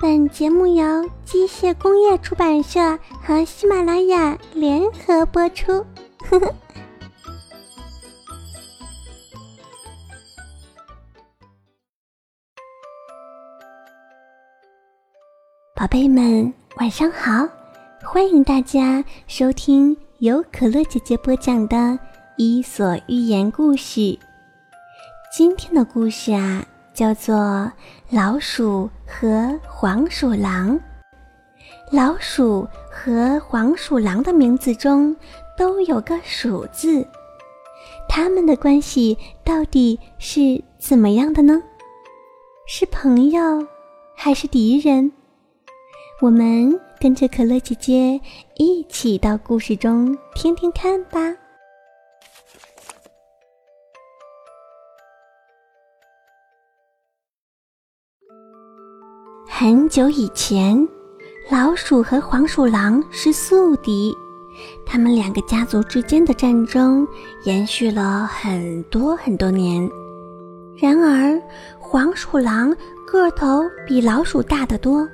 本节目由机械工业出版社和喜马拉雅联合播出。呵呵，宝贝们，晚上好！欢迎大家收听由可乐姐姐播讲的《伊索寓言故事》。今天的故事啊。叫做老鼠和黄鼠狼。老鼠和黄鼠狼的名字中都有个“鼠”字，他们的关系到底是怎么样的呢？是朋友还是敌人？我们跟着可乐姐姐一起到故事中听听看吧。很久以前，老鼠和黄鼠狼是宿敌，他们两个家族之间的战争延续了很多很多年。然而，黄鼠狼个头比老鼠大得多，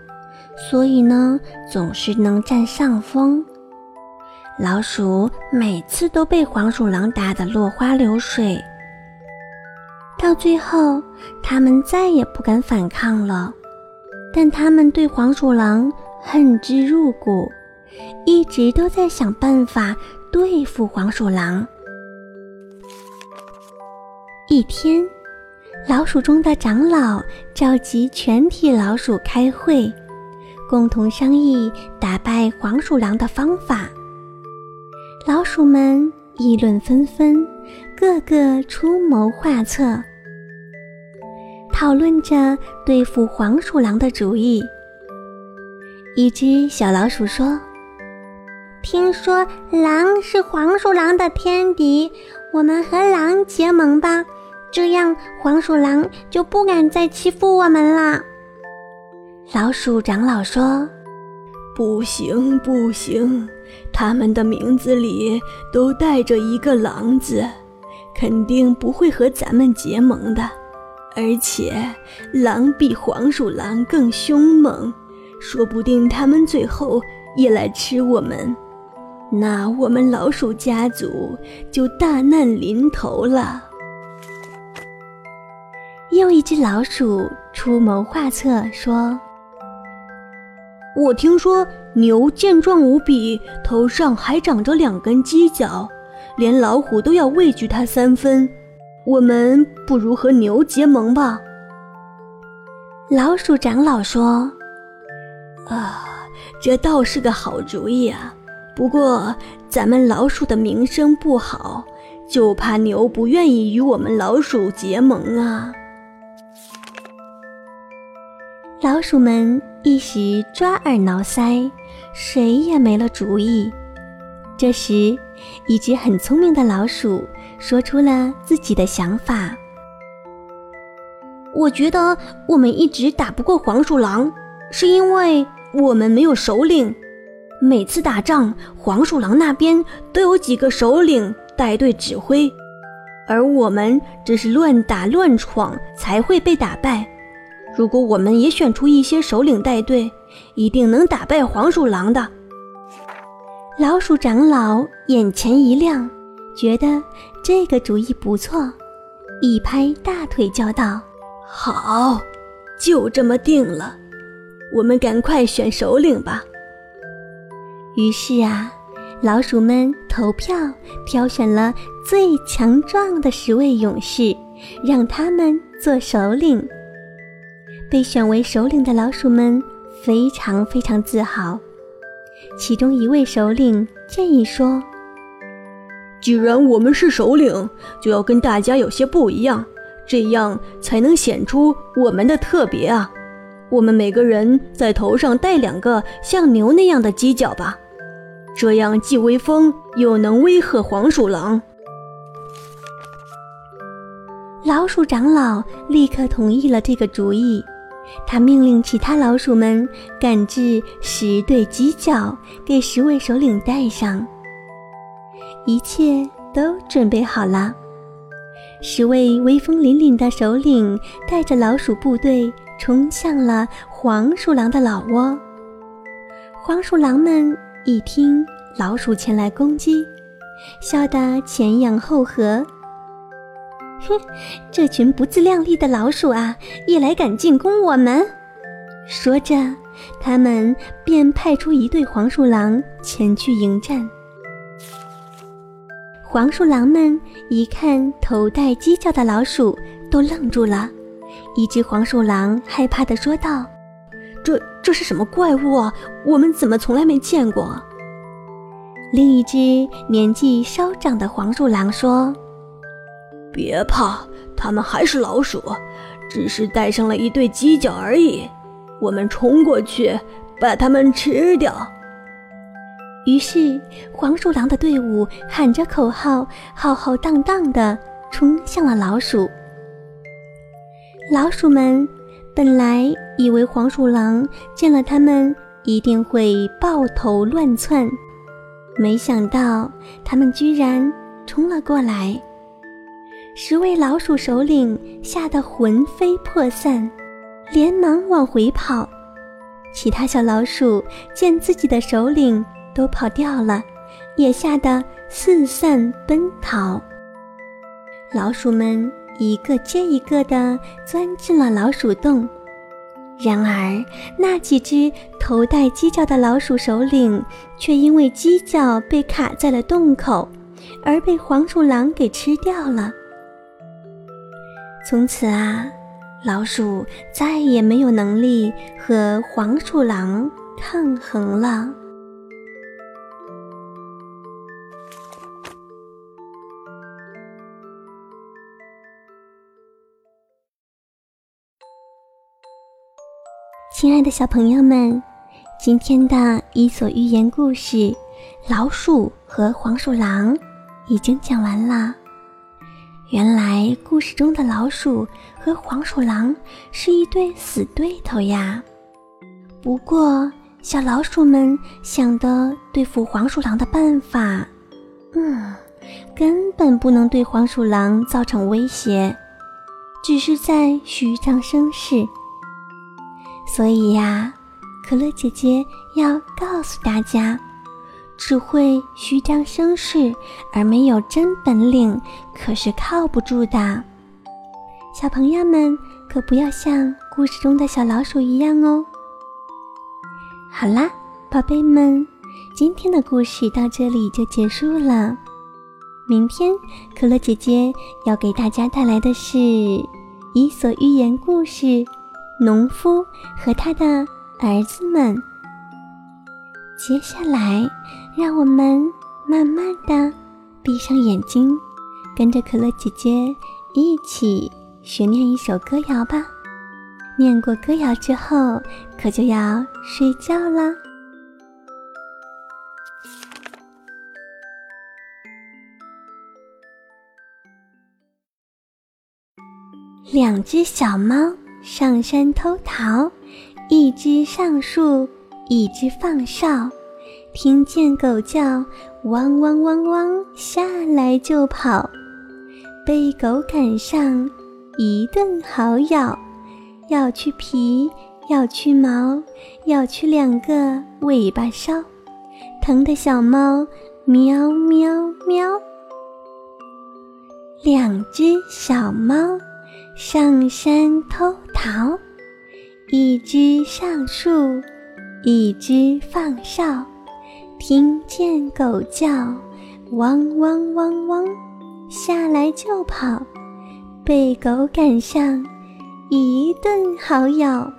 所以呢，总是能占上风。老鼠每次都被黄鼠狼打得落花流水，到最后，他们再也不敢反抗了。但他们对黄鼠狼恨之入骨，一直都在想办法对付黄鼠狼。一天，老鼠中的长老召集全体老鼠开会，共同商议打败黄鼠狼的方法。老鼠们议论纷纷，个个出谋划策。讨论着对付黄鼠狼的主意。一只小老鼠说：“听说狼是黄鼠狼的天敌，我们和狼结盟吧，这样黄鼠狼就不敢再欺负我们了。”老鼠长老说：“不行，不行，他们的名字里都带着一个‘狼’字，肯定不会和咱们结盟的。”而且，狼比黄鼠狼更凶猛，说不定他们最后也来吃我们，那我们老鼠家族就大难临头了。又一只老鼠出谋划策说：“我听说牛健壮无比，头上还长着两根犄角，连老虎都要畏惧它三分。”我们不如和牛结盟吧。老鼠长老说：“啊，这倒是个好主意啊！不过咱们老鼠的名声不好，就怕牛不愿意与我们老鼠结盟啊。”老鼠们一时抓耳挠腮，谁也没了主意。这时，一只很聪明的老鼠。说出了自己的想法。我觉得我们一直打不过黄鼠狼，是因为我们没有首领。每次打仗，黄鼠狼那边都有几个首领带队指挥，而我们只是乱打乱闯才会被打败。如果我们也选出一些首领带队，一定能打败黄鼠狼的。老鼠长老眼前一亮。觉得这个主意不错，一拍大腿叫道：“好，就这么定了，我们赶快选首领吧。”于是啊，老鼠们投票挑选了最强壮的十位勇士，让他们做首领。被选为首领的老鼠们非常非常自豪。其中一位首领建议说。既然我们是首领，就要跟大家有些不一样，这样才能显出我们的特别啊！我们每个人在头上戴两个像牛那样的犄角吧，这样既威风又能威吓黄鼠狼。老鼠长老立刻同意了这个主意，他命令其他老鼠们赶制十对犄角，给十位首领戴上。一切都准备好了，十位威风凛凛的首领带着老鼠部队冲向了黄鼠狼的老窝。黄鼠狼们一听老鼠前来攻击，笑得前仰后合。哼，这群不自量力的老鼠啊，也来敢进攻我们！说着，他们便派出一对黄鼠狼前去迎战。黄鼠狼们一看头戴犄角的老鼠，都愣住了。一只黄鼠狼害怕地说道：“这这是什么怪物啊？我们怎么从来没见过？”另一只年纪稍长的黄鼠狼说：“别怕，他们还是老鼠，只是带上了一对犄角而已。我们冲过去，把他们吃掉。”于是，黄鼠狼的队伍喊着口号，浩浩荡荡地冲向了老鼠。老鼠们本来以为黄鼠狼见了他们一定会抱头乱窜，没想到他们居然冲了过来。十位老鼠首领吓得魂飞魄散，连忙往回跑。其他小老鼠见自己的首领，都跑掉了，也吓得四散奔逃。老鼠们一个接一个地钻进了老鼠洞，然而那几只头戴犄角的老鼠首领却因为犄角被卡在了洞口，而被黄鼠狼给吃掉了。从此啊，老鼠再也没有能力和黄鼠狼抗衡了。亲爱的小朋友们，今天的《伊索寓言》故事《老鼠和黄鼠狼》已经讲完了。原来故事中的老鼠和黄鼠狼是一对死对头呀。不过，小老鼠们想的对付黄鼠狼的办法，嗯，根本不能对黄鼠狼造成威胁，只是在虚张声势。所以呀，可乐姐姐要告诉大家，只会虚张声势而没有真本领，可是靠不住的。小朋友们可不要像故事中的小老鼠一样哦。好啦，宝贝们，今天的故事到这里就结束了。明天可乐姐姐要给大家带来的是《伊索寓言》故事。农夫和他的儿子们。接下来，让我们慢慢的闭上眼睛，跟着可乐姐姐一起学念一首歌谣吧。念过歌谣之后，可就要睡觉啦。两只小猫。上山偷桃，一只上树，一只放哨。听见狗叫，汪汪汪汪，下来就跑。被狗赶上，一顿好咬，咬去皮，咬去毛，咬去两个尾巴梢，疼的小猫喵喵喵。两只小猫。上山偷桃，一只上树，一只放哨。听见狗叫，汪汪汪汪，下来就跑。被狗赶上，一顿好咬，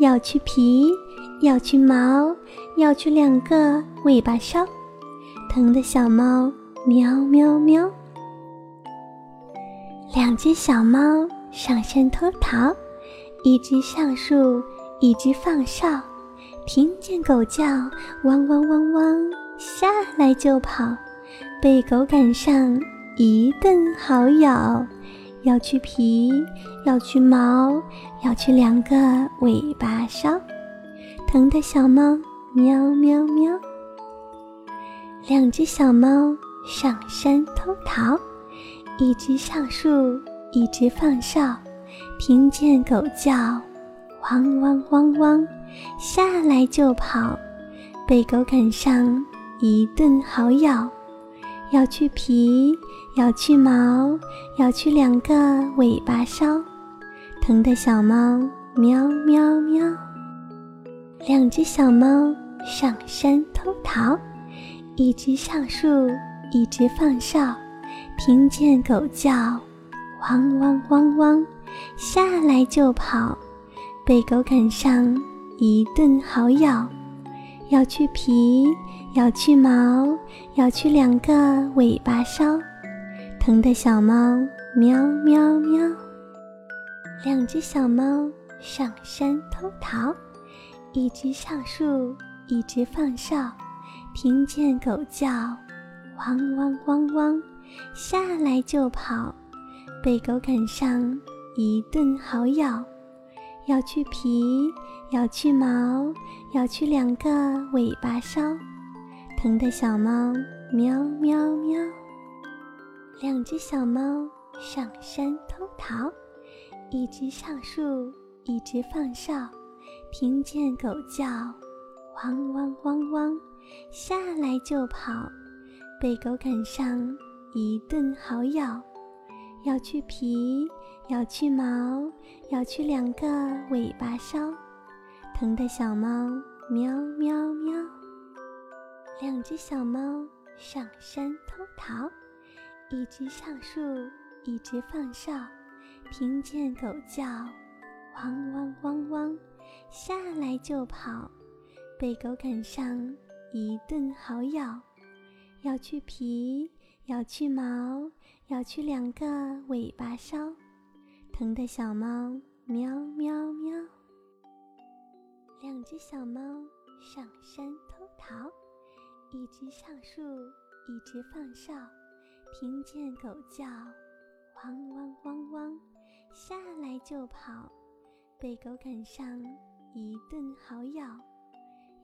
咬去皮，咬去毛，咬去两个尾巴梢，疼的小猫喵喵喵。两只小猫。上山偷桃，一只上树，一只放哨。听见狗叫，汪汪汪汪，下来就跑。被狗赶上，一顿好咬，咬去皮，咬去毛，咬去两个尾巴梢，疼的小猫喵喵喵。两只小猫上山偷桃，一只上树。一只放哨，听见狗叫，汪汪汪汪，下来就跑，被狗赶上一顿好咬，咬去皮，咬去毛，咬去两个尾巴梢，疼的小猫喵喵喵。两只小猫上山偷桃，一只上树，一只放哨，听见狗叫，汪汪汪汪，下来就跑。被狗赶上一顿好咬，咬去皮，咬去毛，咬去两个尾巴梢，疼的小猫喵喵喵。两只小猫上山偷桃，一只上树，一只放哨，听见狗叫，汪汪汪汪，下来就跑。被狗赶上一顿好咬。咬去皮，咬去毛，咬去两个尾巴梢，疼的小猫喵喵喵。两只小猫上山偷桃，一只上树，一只放哨，听见狗叫，汪汪汪汪，下来就跑，被狗赶上一顿好咬，咬去皮。咬去毛，咬去两个尾巴梢，疼的小猫喵喵喵。两只小猫上山偷桃，一只上树，一只放哨，听见狗叫，汪汪汪汪，下来就跑，被狗赶上一顿好咬，咬去皮，咬去毛，咬去两个尾巴梢。疼的小猫喵喵喵，两只小猫上山偷桃，一只上树，一只放哨，听见狗叫，汪汪汪。汪，下来就跑，被狗赶上一顿好咬，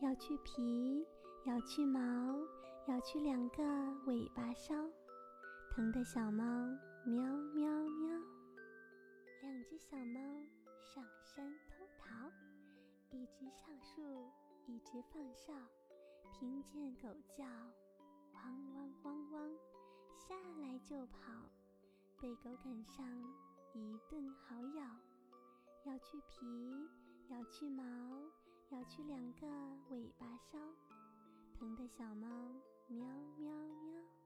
咬去皮，咬去毛，咬去两个尾巴梢，疼的小猫喵喵喵。两只小猫上山偷桃，一只上树，一只放哨，听见狗叫，汪汪汪汪，下来就跑，被狗赶上一顿好咬，咬去皮，咬去毛，咬去两个尾巴梢，疼的小猫喵喵喵。